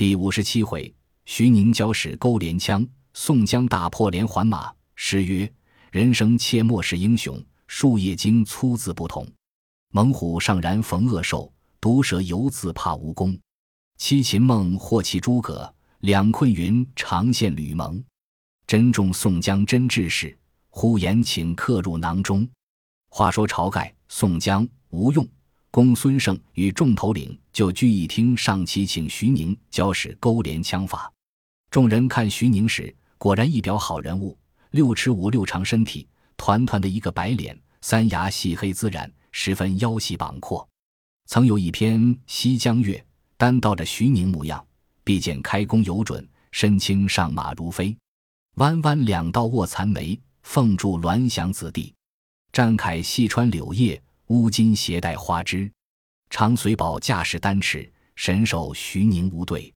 第五十七回，徐宁交使勾连枪，宋江大破连环马。诗曰：“人生切莫视英雄，树叶经粗字不同。猛虎尚然逢恶兽，毒蛇犹自怕蜈蚣。七擒梦或弃诸葛，两困云长羡吕蒙。珍重宋江真志士，呼延请客入囊中。”话说晁盖、宋江、吴用、公孙胜与众头领就聚义厅上齐请徐宁教使勾连枪法。众人看徐宁时，果然一表好人物。六尺五六长身体，团团的一个白脸，三牙细黑自然，十分腰细膀阔。曾有一篇《西江月》，单道着徐宁模样，必见开弓有准，身轻上马如飞，弯弯两道卧蚕眉，凤柱鸾翔子弟，战铠细穿柳叶，乌金携带花枝，常随宝驾驶单尺，神手徐宁无对。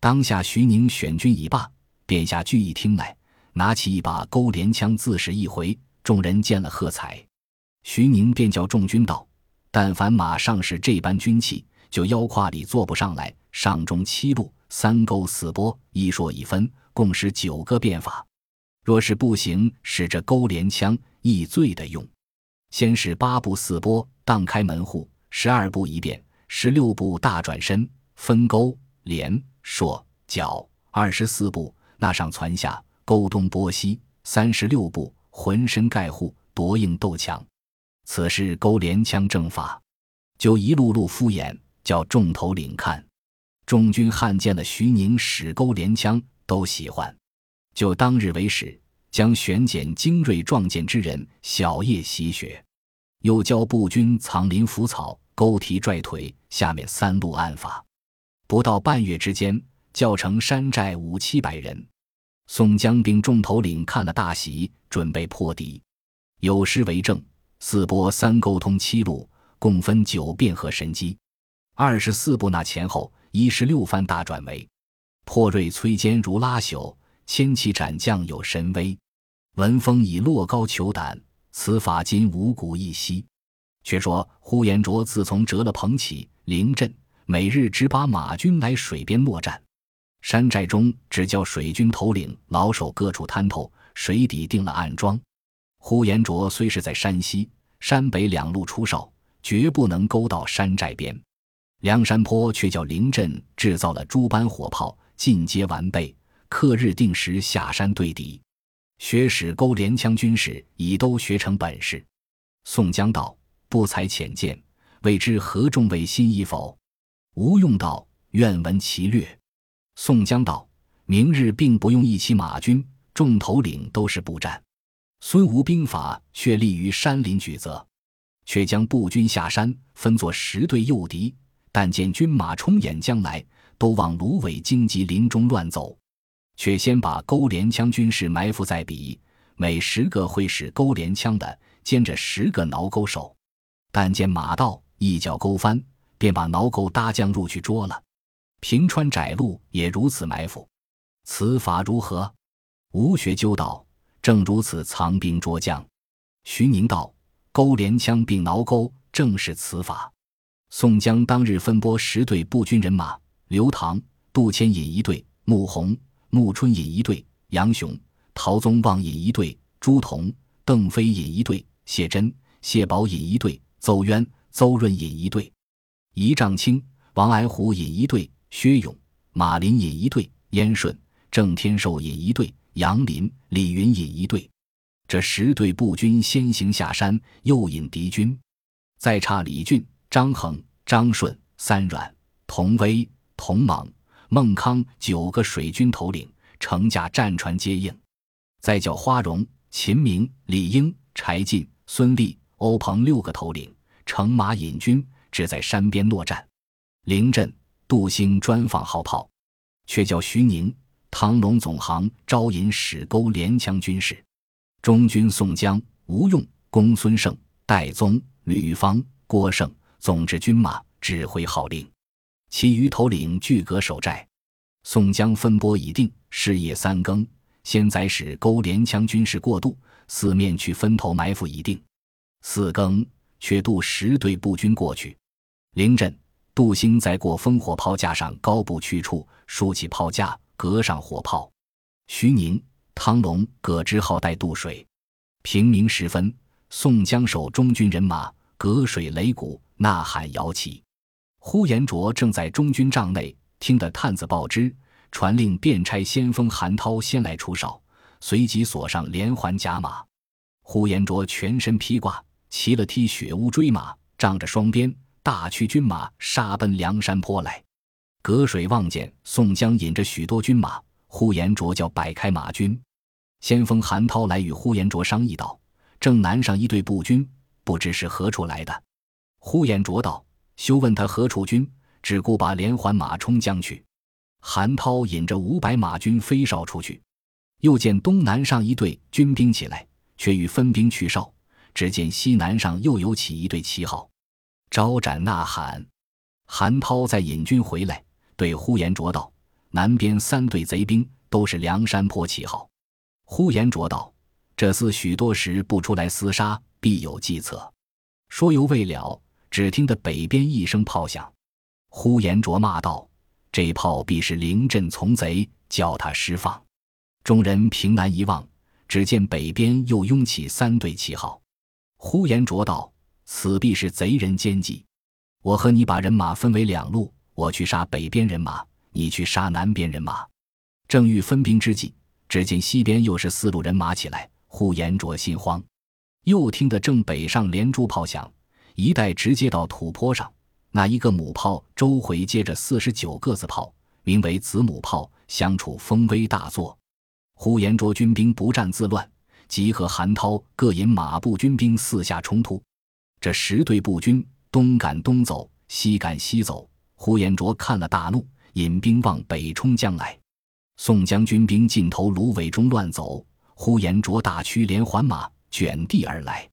当下徐宁选军已罢，便下聚义厅来。拿起一把钩镰枪，自使一回，众人见了喝彩。徐宁便叫众军道：“但凡马上是这般军器，就腰胯里坐不上来。上中七路，三勾四拨，一说一分，共使九个变法。若是不行，使这钩镰枪易醉的用。先是八步四拨，荡开门户；十二步一变，十六步大转身，分勾、连、槊、脚；二十四步那上窜下。”勾东拨西，三十六步，浑身盖护，夺硬斗强。此是勾连枪正法，就一路路敷衍，叫众头领看。众军汉见了徐宁使勾连枪，都喜欢。就当日为始，将选拣精锐壮健之人，小夜习学。又教步军藏林伏草，勾蹄拽腿，下面三路暗法。不到半月之间，教成山寨五七百人。宋江兵众头领看了大喜，准备破敌。有诗为证：“四波三沟通七路，共分九变和神机。二十四步那前后，一十六番大转围。破锐摧坚如拉朽，千骑斩将有神威。文风以落高求胆，此法今五谷一息。”却说呼延灼自从折了彭起、凌阵，每日只把马军来水边落战。山寨中只叫水军头领老手各处探头，水底定了暗桩。呼延灼虽是在山西、山北两路出哨，绝不能勾到山寨边。梁山坡却叫凌阵制造了诸般火炮，尽皆完备，克日定时下山对敌。学使勾连枪军士已都学成本事。宋江道：“不才浅见，未知何众位心意否？”吴用道：“愿闻其略。”宋江道：“明日并不用一骑马军，众头领都是步战。孙吴兵法却立于山林举则，却将步军下山，分作十队诱敌。但见军马冲眼将来，都往芦苇荆棘林中乱走。却先把钩镰枪军士埋伏在彼，每十个会使钩镰枪的，兼着十个挠钩手。但见马道，一脚勾翻，便把挠钩搭将入去捉了。”平川窄路也如此埋伏，此法如何？吴学究道：“正如此藏兵捉将。”徐宁道：“钩连枪并挠钩，正是此法。”宋江当日分拨十队步军人马：刘唐、杜迁引一队，穆弘、穆春引一队，杨雄、陶宗旺引一队，朱仝、邓飞引一队，谢珍、谢宝引一队，邹渊、邹润引一队，仪仗卿、王矮虎引一队。薛勇、马林引一队，燕顺、郑天寿引一队，杨林、李云引一队。这十队步军先行下山，诱引敌军。再差李俊、张衡、张顺、三阮、童威、童莽、孟康九个水军头领，乘驾战船接应。再叫花荣、秦明、李应、柴进、孙立、欧鹏六个头领，乘马引军，只在山边落战。临阵。杜兴专放号炮，却叫徐宁、唐龙总行招引使钩连枪军士。中军宋江、吴用、公孙胜、戴宗、吕方、郭盛总制军马，指挥号令。其余头领俱隔守寨。宋江分拨已定，是夜三更，先宰使勾连枪军士过渡，四面去分头埋伏已定。四更，却渡十队步军过去，临阵。杜兴在过烽火炮架上高步去处，竖起炮架，隔上火炮。徐宁、汤隆葛之浩带渡水。平明时分，宋江守中军人马隔水擂鼓，呐喊摇旗。呼延灼正在中军帐内，听得探子报知，传令便差先锋韩涛先来出哨，随即锁上连环甲马。呼延灼全身披挂，骑了匹雪乌追马，仗着双鞭，大驱军马杀奔梁山坡来。隔水望见宋江引着许多军马，呼延灼叫摆开马军。先锋韩涛来与呼延灼商议道：“正南上一队步军，不知是何处来的。”呼延灼道。休问他何处军，只顾把连环马冲将去。韩涛引着五百马军飞哨出去，又见东南上一队军兵起来，却欲分兵去哨。只见西南上又有起一队旗号，招展呐喊。韩涛再引军回来，对呼延灼道：“南边三队贼兵都是梁山坡旗号。”呼延灼道：“这厮许多时不出来厮杀，必有计策。”说犹未了。只听得北边一声炮响，呼延灼骂道：“这炮必是临阵从贼，叫他释放。”众人凭栏一望，只见北边又拥起三队旗号。呼延灼道：“此必是贼人奸计。我和你把人马分为两路，我去杀北边人马，你去杀南边人马。”正欲分兵之际，只见西边又是四路人马起来。呼延灼心慌，又听得正北上连珠炮响。一带直接到土坡上，那一个母炮周回接着四十九个子炮，名为子母炮，相处风威大作。呼延灼军兵不战自乱，即和韩涛各引马步军兵四下冲突。这十队步军东赶东走，西赶西走。呼延灼看了大怒，引兵往北冲将来。宋江军兵尽头芦苇中乱走，呼延灼大驱连环马卷地而来。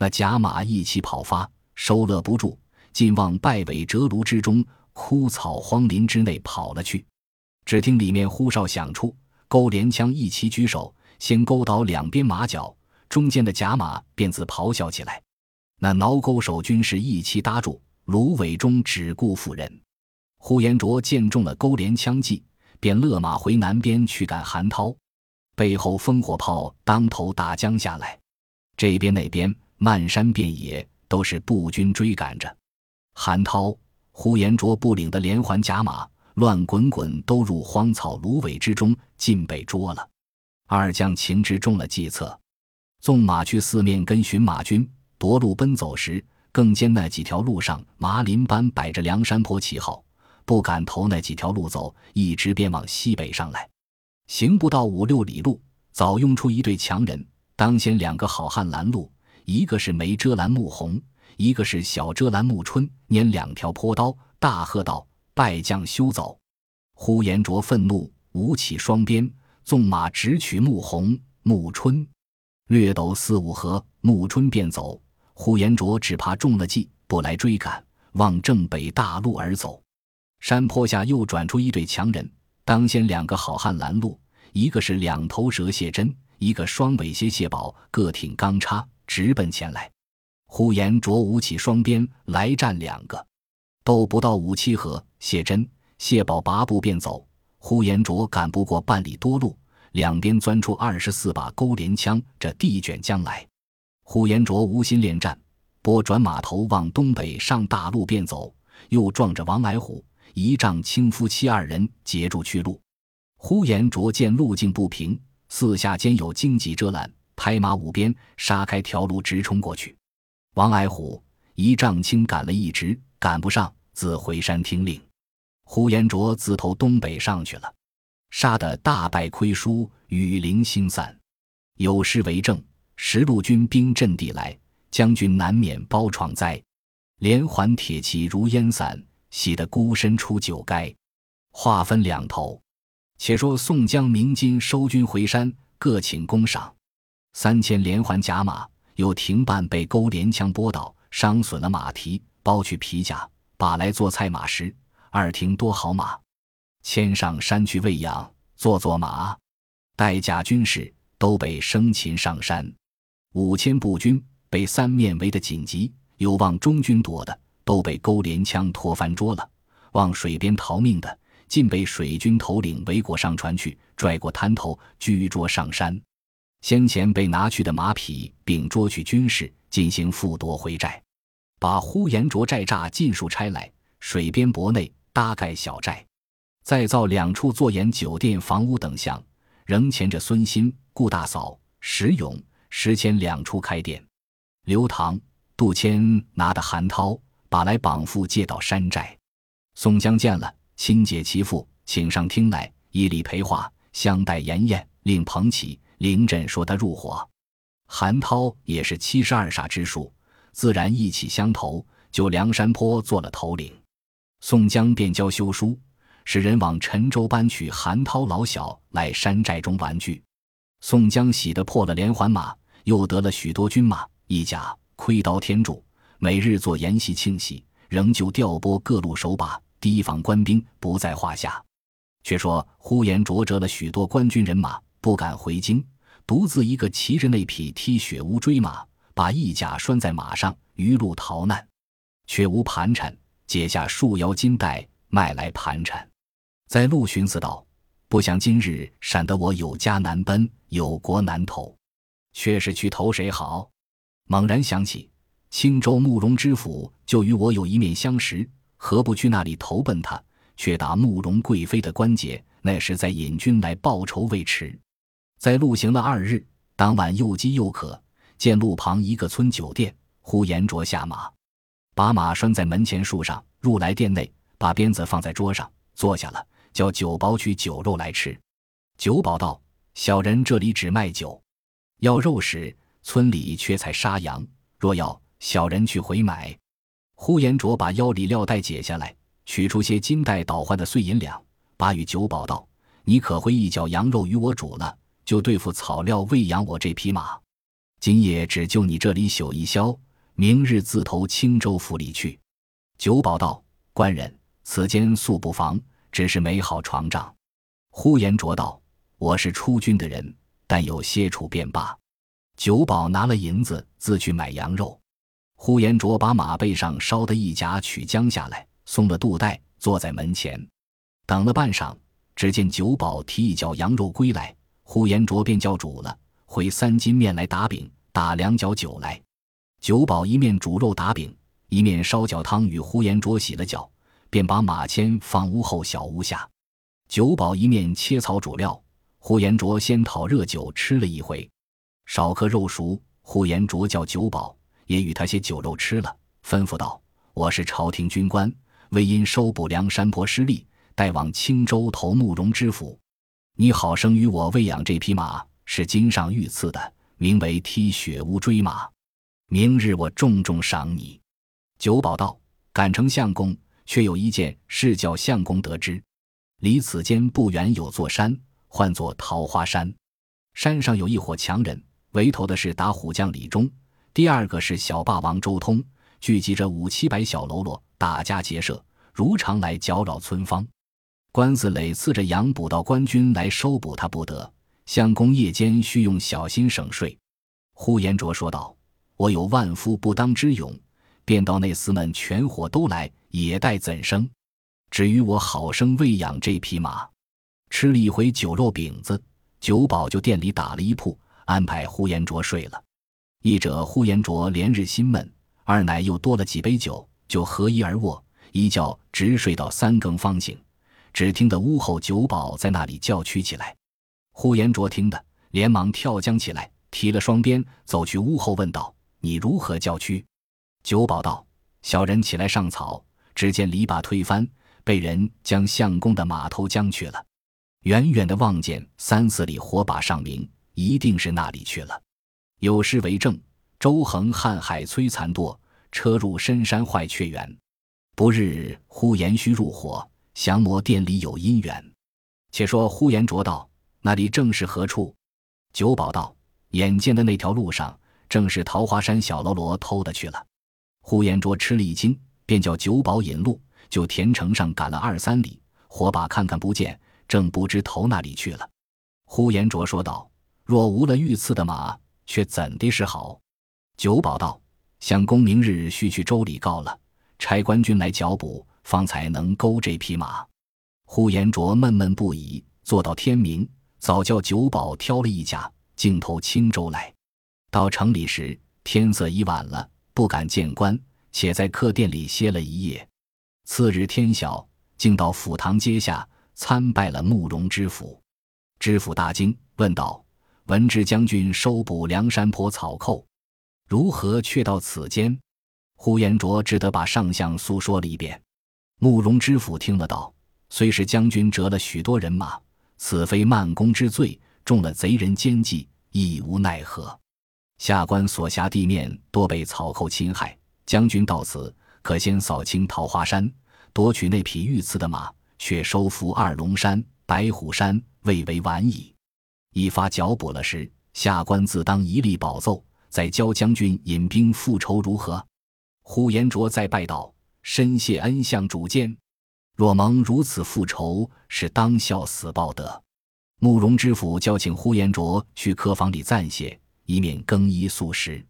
那甲马一起跑发，收勒不住，竟往败尾折芦之中、枯草荒林之内跑了去。只听里面呼哨响处，勾连枪一齐举手，先勾倒两边马脚，中间的甲马便自咆哮起来。那挠钩手军士一齐搭住，芦苇中只顾妇人。呼延灼见中了勾连枪计，便勒马回南边去赶韩涛。背后烽火炮当头打将下来，这边那边。漫山遍野都是步军追赶着，韩涛、呼延灼部领的连环甲马乱滚滚，都入荒草芦苇之中，尽被捉了。二将情知中了计策，纵马去四面跟寻马军夺路奔走时，更见那几条路上麻林般摆着梁山坡旗号，不敢投那几条路走，一直便往西北上来。行不到五六里路，早拥出一队强人，当先两个好汉拦路。一个是梅遮拦穆红，一个是小遮拦穆春，拈两条坡刀，大喝道：“败将休走！”呼延灼愤怒，舞起双鞭，纵马直取穆红、穆春，略斗四五合，穆春便走。呼延灼只怕中了计，不来追赶，往正北大路而走。山坡下又转出一队强人，当先两个好汉拦路，一个是两头蛇谢真，一个双尾蝎谢宝，各挺钢叉。直奔前来，呼延灼舞起双鞭来战两个，斗不到五七合，谢真、谢宝拔步便走。呼延灼赶不过半里多路，两边钻出二十四把钩镰枪，这地卷将来。呼延灼无心恋战，拨转马头往东北上大路便走，又撞着王来虎、一丈青夫妻二人截住去路。呼延灼见路径不平，四下间有荆棘遮拦。拍马舞鞭，杀开条路，直冲过去。王矮虎一丈青赶了一直，赶不上，自回山听令。呼延灼自投东北上去了，杀得大败亏输，雨林星散。有诗为证：十路军兵阵地来，将军难免包闯灾。连环铁骑如烟散，喜得孤身出九垓。话分两头，且说宋江、鸣金收军回山，各请功赏。三千连环甲马又停半，被钩连枪拨倒，伤损了马蹄，剥去皮甲，把来做菜马食。二停多好马，牵上山去喂养，做做马。带甲军士都被生擒上山。五千步军被三面围得紧急，有望中军夺的，都被钩连枪拖翻捉了。往水边逃命的，尽被水军头领围裹上船去，拽过滩头，拘捉上山。先前被拿去的马匹，并捉去军士，进行复夺回寨，把呼延灼寨栅尽数拆来，水边泊内搭盖小寨，再造两处坐盐酒店、房屋等项，仍前着孙新、顾大嫂、石勇、石谦两处开店。刘唐、杜迁拿的韩涛，把来绑缚借到山寨。宋江见了，亲解其父，请上厅来，以礼陪话，相待筵宴，令捧起。凌震说他入伙，韩涛也是七十二煞之术，自然意气相投，就梁山坡做了头领。宋江便教修书，使人往陈州搬取韩涛老小来山寨中玩具。宋江喜得破了连环马，又得了许多军马、一甲、盔刀、天柱，每日做筵席庆喜，仍旧调拨各路手把提防官兵，不在话下。却说呼延灼折了许多官军人马。不敢回京，独自一个骑着那匹踢雪乌追马，把义甲拴在马上，余路逃难。却无盘缠，解下束腰金带卖来盘缠。在路寻思道：“不想今日闪得我有家难奔，有国难投，却是去投谁好？”猛然想起青州慕容知府就与我有一面相识，何不去那里投奔他？却打慕容贵妃的关节，那时再引军来报仇未迟。在路行了二日，当晚又饥又渴，见路旁一个村酒店，呼延灼下马，把马拴在门前树上，入来店内，把鞭子放在桌上，坐下了，叫酒保取酒肉来吃。酒保道：“小人这里只卖酒，要肉时村里缺菜杀羊，若要，小人去回买。”呼延灼把腰里料带解下来，取出些金带倒换的碎银两，把与酒保道：“你可会一脚羊肉与我煮了。”就对付草料喂养我这匹马，今夜只就你这里宿一宵，明日自投青州府里去。酒保道：“官人，此间素不妨，只是没好床帐。”呼延灼道：“我是出军的人，但有些处便罢。”酒保拿了银子，自去买羊肉。呼延灼把马背上烧的一甲取将下来，松了肚带，坐在门前，等了半晌，只见酒保提一脚羊肉归来。呼延灼便叫煮了，回三斤面来打饼，打两角酒来。酒保一面煮肉打饼，一面烧脚汤与呼延灼洗了脚，便把马牵放屋后小屋下。酒保一面切草煮料，呼延灼先讨热酒吃了一回，少刻肉熟。呼延灼叫酒保也与他些酒肉吃了，吩咐道：“我是朝廷军官，为因收捕梁山泊失利，待往青州投慕容知府。”你好生与我喂养这匹马，是金上御赐的，名为踢雪乌追马。明日我重重赏你。九保道：敢成相公，却有一件事叫相公得知。离此间不远有座山，唤作桃花山。山上有一伙强人，为头的是打虎将李忠，第二个是小霸王周通，聚集着五七百小喽啰，打家劫舍，如常来搅扰村坊。官司累次着杨捕到官军来收捕他不得，相公夜间需用小心省税。呼延灼说道：“我有万夫不当之勇，便到那厮们全伙都来，也待怎生？至于我好生喂养这匹马，吃了一回酒肉饼子，酒保就店里打了一铺，安排呼延灼睡了。一者呼延灼连日心闷，二乃又多了几杯酒，就合衣而卧，一觉直睡到三更方醒。”只听得屋后酒保在那里叫屈起来，呼延灼听得，连忙跳江起来，提了双鞭，走去屋后问道：“你如何叫屈？”酒保道：“小人起来上草，只见篱笆推翻，被人将相公的马头将去了。远远的望见三四里火把上明，一定是那里去了。有诗为证：周恒瀚海摧残多，车入深山坏却远。不日呼延须入伙。”降魔殿里有姻缘，且说呼延灼道：“那里正是何处？”九保道：“眼见的那条路上，正是桃花山小喽啰偷的去了。”呼延灼吃了一惊，便叫九保引路，就田城上赶了二三里，火把看看不见，正不知投哪里去了。呼延灼说道：“若无了御赐的马，却怎的是好？”九保道：“相公明日须去州里告了，差官军来剿捕。”方才能勾这匹马。呼延灼闷闷不已，坐到天明，早叫酒保挑了一甲，径投青州来。到城里时，天色已晚了，不敢见官，且在客店里歇了一夜。次日天晓，竟到府堂阶下参拜了慕容知府。知府大惊，问道：“闻知将军收捕梁山坡草寇，如何却到此间？”呼延灼只得把上相诉说了一遍。慕容知府听了道：“虽是将军折了许多人马，此非慢功之罪，中了贼人奸计，亦无奈何。下官所辖地面多被草寇侵害，将军到此，可先扫清桃花山，夺取那匹御赐的马，却收服二龙山、白虎山，未为晚矣。一发剿捕了时，下官自当一力保奏，再教将军引兵复仇，如何？”呼延灼再拜道：“深谢恩相主见，若蒙如此复仇，是当效死报德。”慕容知府叫请呼延灼去客房里暂歇，以免更衣素食。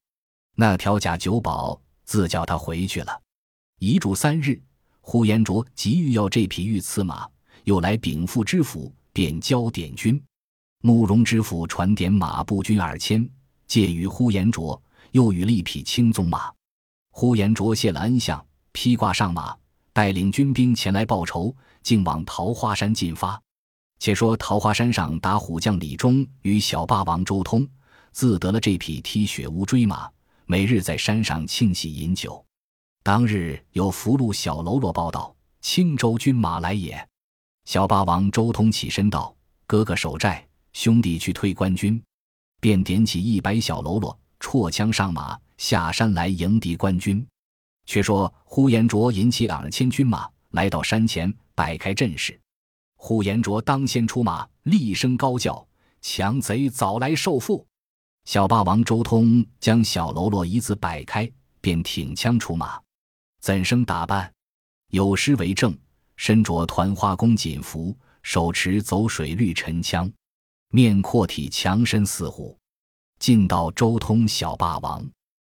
那条假酒保自叫他回去了。遗嘱三日，呼延灼急欲要这匹御赐马，又来禀赋知府，便交点军。慕容知府传点马步军二千，借于呼延灼，又与了一匹青鬃马。呼延灼谢了恩相，披挂上马，带领军兵前来报仇，竟往桃花山进发。且说桃花山上打虎将李忠与小霸王周通，自得了这匹踢雪乌骓马，每日在山上庆喜饮酒。当日有俘虏小喽啰报道：“青州军马来也。”小霸王周通起身道：“哥哥守寨，兄弟去退官军。”便点起一百小喽啰，绰枪上马。下山来迎敌官军。却说呼延灼引起两千军马来到山前，摆开阵势。呼延灼当先出马，厉声高叫：“强贼早来受缚！”小霸王周通将小喽啰一字摆开，便挺枪出马。怎生打扮？有诗为证：“身着团花宫锦服，手持走水绿沉枪，面阔体强身似虎。”进到周通小霸王。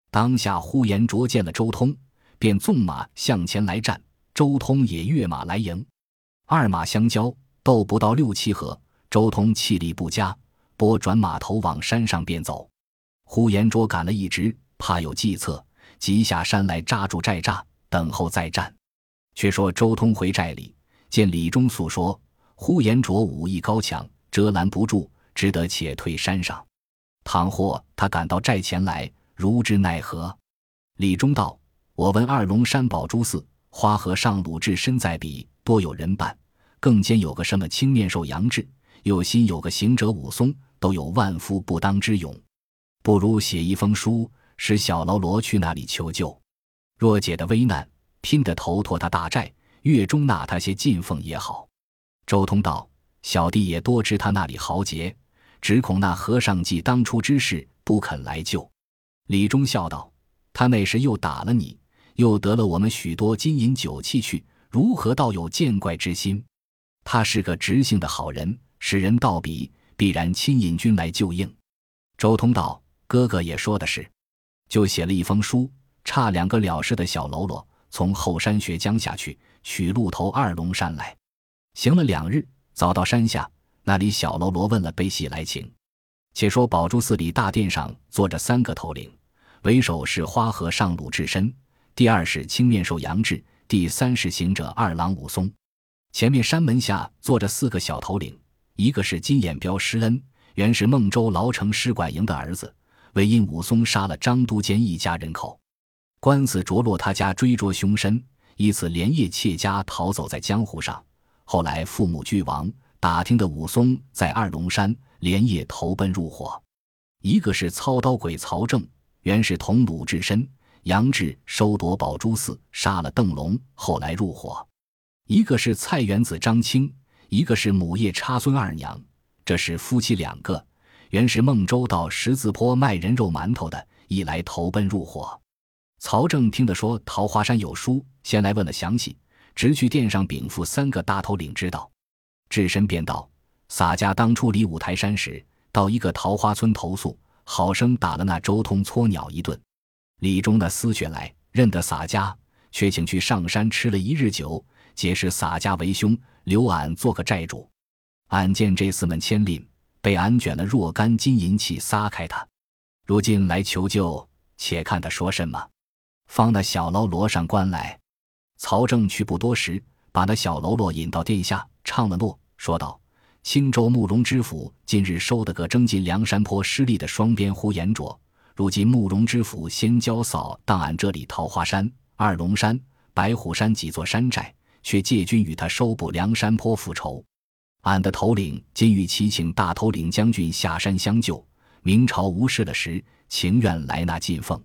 当下呼延灼见了周通，便纵马向前来战。周通也跃马来迎，二马相交，斗不到六七合，周通气力不佳，拨转马头往山上便走。呼延灼赶了一直，怕有计策，急下山来扎住寨栅，等候再战。却说周通回寨里，见李忠诉说，呼延灼武艺高强，遮拦不住，只得且退山上。倘或他赶到寨前来。如之奈何？李忠道：“我闻二龙山宝珠寺花和尚鲁智深在彼，多有人伴，更兼有个什么青面兽杨志，又新有个行者武松，都有万夫不当之勇。不如写一封书，使小喽啰去那里求救。若解得危难，拼得头托他大寨，月中纳他些进奉也好。”周通道：“小弟也多知他那里豪杰，只恐那和尚记当初之事，不肯来救。”李忠笑道：“他那时又打了你，又得了我们许多金银酒器去，如何倒有见怪之心？他是个直性的好人，使人道比，必然亲引军来救应。”周通道：“哥哥也说的是，就写了一封书，差两个了事的小喽啰从后山学江下去，取路头二龙山来。行了两日，早到山下，那里小喽啰问了悲喜来情。且说宝珠寺里大殿上坐着三个头领。”为首是花和尚鲁智深，第二是青面兽杨志，第三是行者二郎武松。前面山门下坐着四个小头领，一个是金眼彪施恩，原是孟州牢城使管营的儿子，为因武松杀了张都监一家人口，官司着落他家追捉凶身，以此连夜窃家逃走在江湖上。后来父母俱亡，打听的武松在二龙山，连夜投奔入伙。一个是操刀鬼曹正。原是同鲁智深、杨志收夺宝珠寺，杀了邓龙，后来入伙。一个是菜园子张青，一个是母夜叉孙二娘，这是夫妻两个。原是孟州到十字坡卖人肉馒头的，一来投奔入伙。曹正听得说桃花山有书，先来问了详细，直去殿上禀赋三个大头领知道。智深便道：洒家当初离五台山时，到一个桃花村投宿。好生打了那周通搓鸟一顿，李忠那丝血来认得洒家，却请去上山吃了一日酒，结识洒家为兄，留俺做个寨主。俺见这厮们牵令，被俺卷了若干金银器撒开他，如今来求救，且看他说什么。方那小喽啰上关来，曹正去不多时，把那小喽啰引到殿下，唱了诺，说道：“青州慕容知府近日收得个征进梁山坡失利的双鞭呼延灼，如今慕容知府先交扫荡俺这里桃花山、二龙山、白虎山几座山寨，却借军与他收捕梁山坡复仇。俺的头领今欲齐请大头领将军下山相救。明朝无事了时，情愿来那进奉。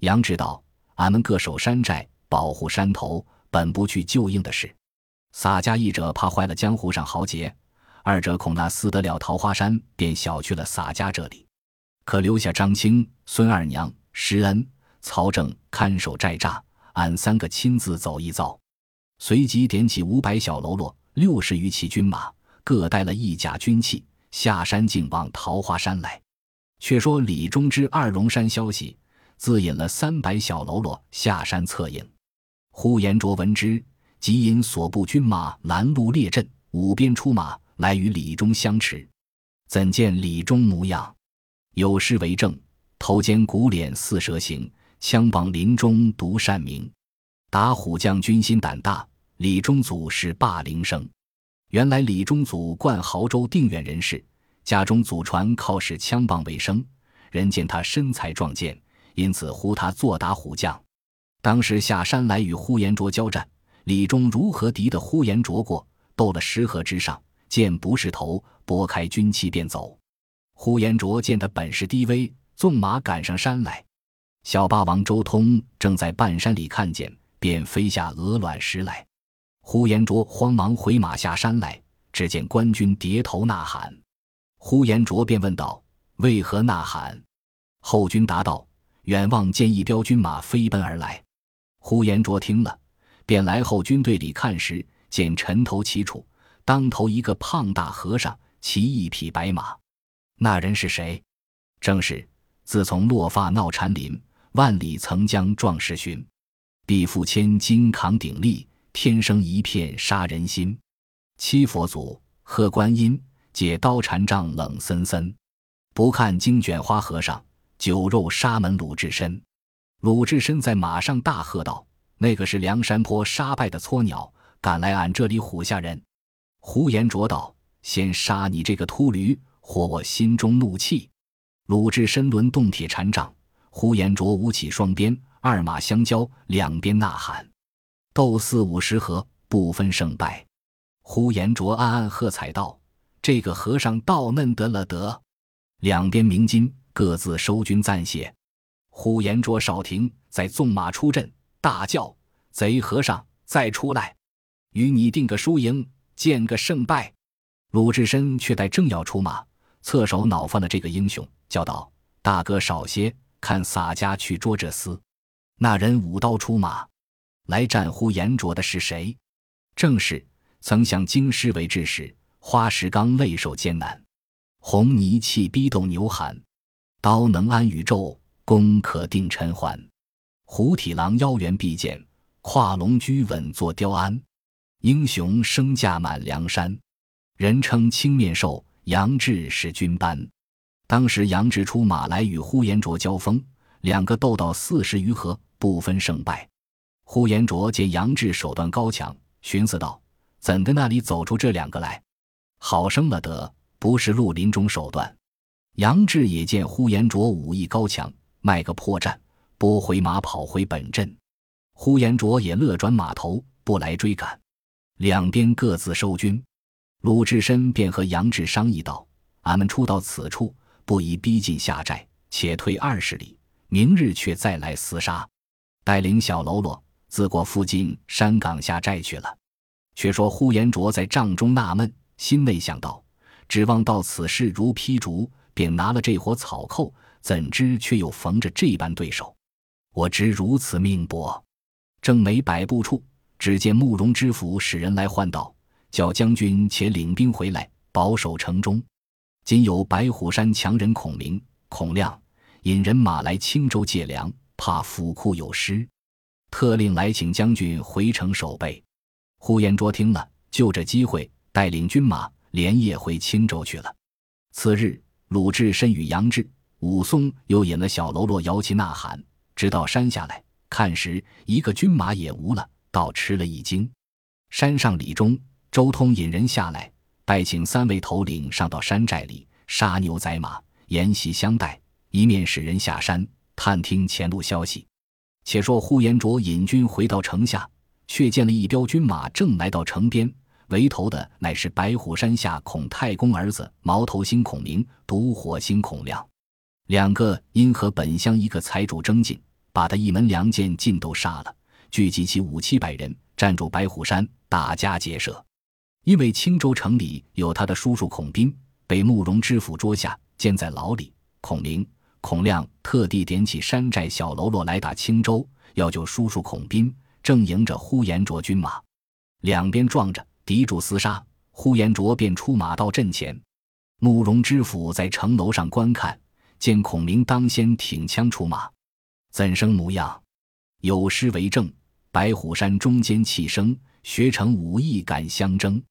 杨知道俺们各守山寨，保护山头，本不去救应的事。洒家一者怕坏了江湖上豪杰，二者恐那撕得了桃花山，便小去了洒家这里。可留下张青、孙二娘、施恩、曹正看守寨栅，俺三个亲自走一遭。随即点起五百小喽啰，六十余骑军马。各带了一甲军器，下山径往桃花山来。却说李忠之二龙山消息，自引了三百小喽啰下山策应。呼延灼闻之，即引所部军马拦路列阵，五边出马来与李忠相持。怎见李忠模样？有诗为证：头尖骨脸似蛇形，枪棒林中独善名。打虎将军心胆大，李忠祖是霸陵生。原来李中祖冠亳州定远人士，家中祖传靠使枪棒为生。人见他身材壮健，因此呼他做打虎将。当时下山来与呼延灼交战，李忠如何敌得呼延灼过？斗了十合之上，见不是头，拨开军器便走。呼延灼见他本事低微，纵马赶上山来。小霸王周通正在半山里看见，便飞下鹅卵石来。呼延灼慌忙回马下山来，只见官军叠头呐喊。呼延灼便问道：“为何呐喊？”后军答道：“远望见一彪军马飞奔而来。”呼延灼听了，便来后军队里看时，见尘头齐楚，当头一个胖大和尚骑一匹白马。那人是谁？正是自从落发闹禅林，万里曾将壮士寻，必负千金扛鼎立。天生一片杀人心，七佛祖贺观音解刀禅杖冷森森，不看经卷花和尚酒肉沙门鲁智深。鲁智深在马上大喝道：“那个是梁山坡杀败的撮鸟，敢来俺这里唬吓人！”呼延灼道：“先杀你这个秃驴，活我心中怒气。”鲁智深抡动铁禅杖，呼延灼舞起双鞭，二马相交，两边呐喊。斗四五十合，不分胜败。呼延灼暗暗喝彩道：“这个和尚倒嫩得了得。”两边鸣金，各自收军暂歇。呼延灼少停，再纵马出阵，大叫：“贼和尚，再出来，与你定个输赢，见个胜败。”鲁智深却待正要出马，侧手恼犯了这个英雄，叫道：“大哥少些，看洒家去捉这厮。”那人舞刀出马。来战呼延灼的是谁？正是曾向京师为志时，花石纲累受艰难，红泥气逼斗牛寒，刀能安宇宙，弓可定尘寰。虎体狼腰圆臂健，跨龙驹稳坐雕鞍。英雄身价满梁山，人称青面兽。杨志是军班，当时杨志出马来与呼延灼交锋，两个斗到四十余合，不分胜败。呼延灼见杨志手段高强，寻思道：“怎的那里走出这两个来？好生了得，不是绿林中手段。”杨志也见呼延灼武艺高强，卖个破绽，拨回马跑回本阵。呼延灼也乐转马头，不来追赶。两边各自收军。鲁智深便和杨志商议道：“俺们出到此处，不宜逼近下寨，且退二十里，明日却再来厮杀，带领小喽啰。”自过附近山岗下寨去了。却说呼延灼在帐中纳闷，心内想到：指望到此事如劈竹，便拿了这伙草寇，怎知却又逢着这般对手？我知如此命薄。正没百步处，只见慕容知府使人来唤道：“叫将军且领兵回来，保守城中。今有白虎山强人孔明、孔亮引人马来青州借粮，怕府库有失。”特令来请将军回城守备。呼延灼听了，就这机会带领军马连夜回青州去了。次日，鲁智深与杨志、武松又引了小喽啰摇旗呐喊，直到山下来看时，一个军马也无了，倒吃了一惊。山上李忠、周通引人下来，拜请三位头领上到山寨里杀牛宰马，筵席相待，一面使人下山探听前路消息。且说呼延灼引军回到城下，却见了一彪军马正来到城边。为头的乃是白虎山下孔太公儿子毛头星孔明、独火星孔亮，两个因和本乡一个财主争竞，把他一门良贱尽都杀了，聚集起五七百人，占住白虎山，打家劫舍。因为青州城里有他的叔叔孔斌，被慕容知府捉下，监在牢里。孔明、孔亮特地点起山寨小喽啰来打青州，要救叔叔孔斌，正迎着呼延灼军马，两边撞着。敌主厮杀，呼延灼便出马到阵前。慕容知府在城楼上观看，见孔明当先挺枪出马，怎生模样？有诗为证：“白虎山中间气生，学成武艺敢相争。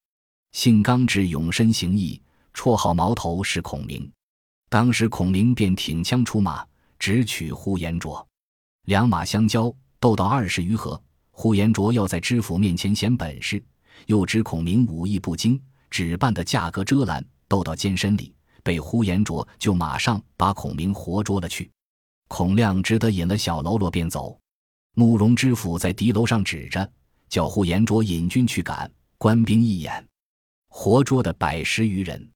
性刚直，勇身行义，绰号毛头是孔明。”当时孔明便挺枪出马，直取呼延灼。两马相交，斗到二十余合，呼延灼要在知府面前显本事。又知孔明武艺不精，只扮的架格遮拦，斗到肩身里，被呼延灼就马上把孔明活捉了去。孔亮只得引了小喽啰便走。慕容知府在敌楼上指着，叫呼延灼引军去赶。官兵一眼，活捉的百十余人。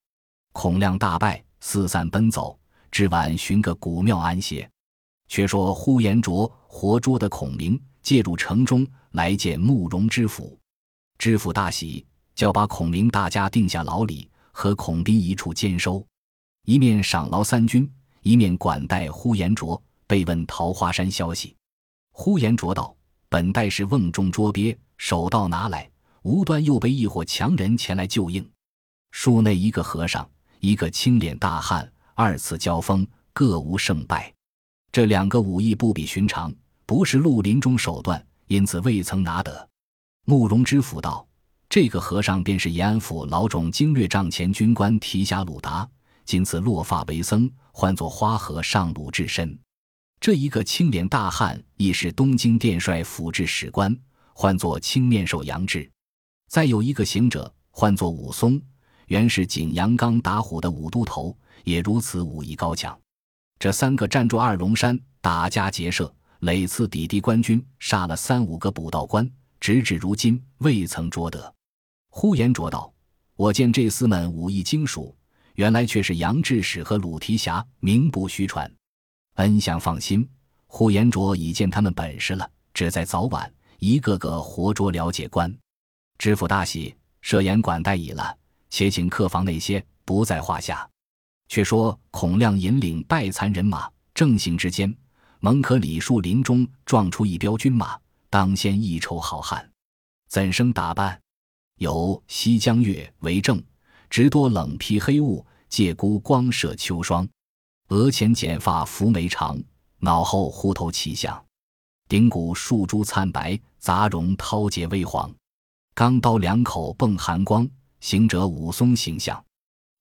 孔亮大败，四散奔走，至晚寻个古庙安歇。却说呼延灼活捉的孔明，借入城中来见慕容知府。知府大喜，叫把孔明大家定下牢里，和孔斌一处监收，一面赏劳三军，一面管待呼延灼。被问桃花山消息，呼延灼道：“本待是瓮中捉鳖，手到拿来，无端又被一伙强人前来救应。树内一个和尚，一个青脸大汉，二次交锋，各无胜败。这两个武艺不比寻常，不是绿林中手段，因此未曾拿得。”慕容知府道：“这个和尚便是延安府老种经略帐前军官提辖鲁达，今次落发为僧，唤作花和尚鲁智深。这一个青脸大汉，亦是东京殿帅府制史官，唤作青面兽杨志。再有一个行者，唤作武松，原是景阳冈打虎的武都头，也如此武艺高强。这三个站住二龙山，打家劫舍，累次抵敌官军，杀了三五个捕道官。”直至如今未曾捉得。呼延灼道：“我见这厮们武艺精熟，原来却是杨志使和鲁提辖，名不虚传。恩相放心，呼延灼已见他们本事了，只在早晚一个个活捉了解官。知府大喜，设宴管待已了，且请客房那些不在话下。却说孔亮引领败残人马，正行之间，蒙可李树林中撞出一彪军马。”当先一筹好汉，怎生打扮？有西江月为证，直多冷披黑雾，借孤光射秋霜。额前剪发拂眉长，脑后胡头齐象。顶骨树珠灿白，杂容涛结微黄。钢刀两口迸寒光，行者武松形象。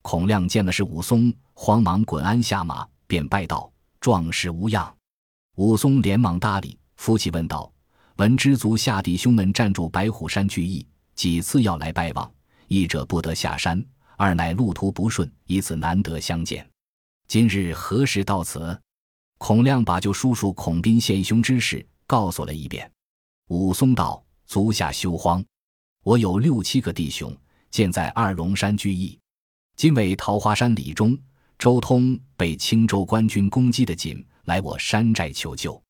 孔亮见了是武松，慌忙滚鞍下马，便拜道：“壮士无恙。”武松连忙搭理，扶起问道。闻知足下弟兄们站住白虎山聚义，几次要来拜望，一者不得下山，二乃路途不顺，以此难得相见。今日何时到此？孔亮把救叔叔孔斌献兄之事告诉了一遍。武松道：“足下休慌，我有六七个弟兄，建在二龙山聚义。今为桃花山李忠、周通被青州官军攻击的紧，来我山寨求救。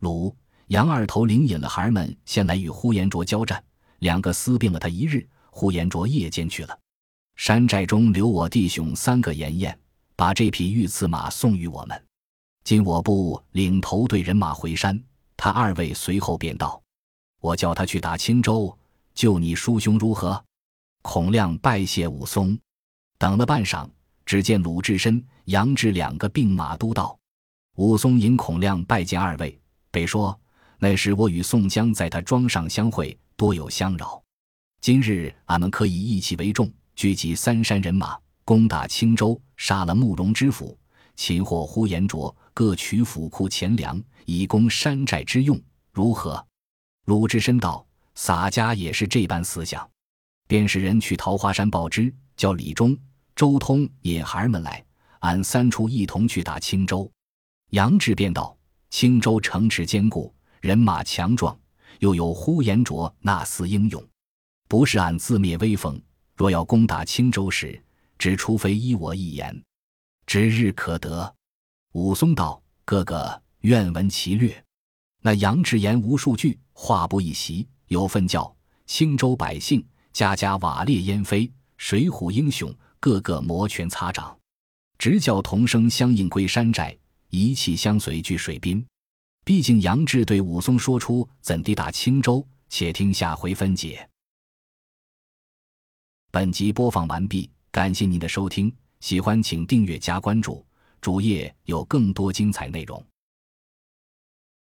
鲁。”杨二头领引了孩儿们先来与呼延灼交战，两个私并了他一日。呼延灼夜间去了山寨中，留我弟兄三个筵宴，把这匹御赐马送与我们。今我部领头队人马回山，他二位随后便到。我叫他去打青州，救你叔兄如何？孔亮拜谢武松。等了半晌，只见鲁智深、杨志两个并马都到。武松引孔亮拜见二位，北说。那时我与宋江在他庄上相会，多有相扰。今日俺们可以义气为重，聚集三山人马，攻打青州，杀了慕容知府，擒获呼延灼，各取府库钱粮，以供山寨之用，如何？鲁智深道：“洒家也是这般思想，便使人去桃花山报知，叫李忠、周通引孩儿们来，俺三处一同去打青州。”杨志便道：“青州城池坚固，人马强壮，又有呼延灼那厮英勇。”不是俺自灭威风，若要攻打青州时，只除非依我一言，指日可得。武松道：“哥哥愿闻其略。”那杨志言无数句，话不一席，有份叫青州百姓家家瓦裂烟飞，水浒英雄个个摩拳擦掌，直叫同声相应归山寨，一气相随聚水滨。毕竟杨志对武松说出怎地打青州，且听下回分解。本集播放完毕，感谢您的收听，喜欢请订阅加关注，主页有更多精彩内容。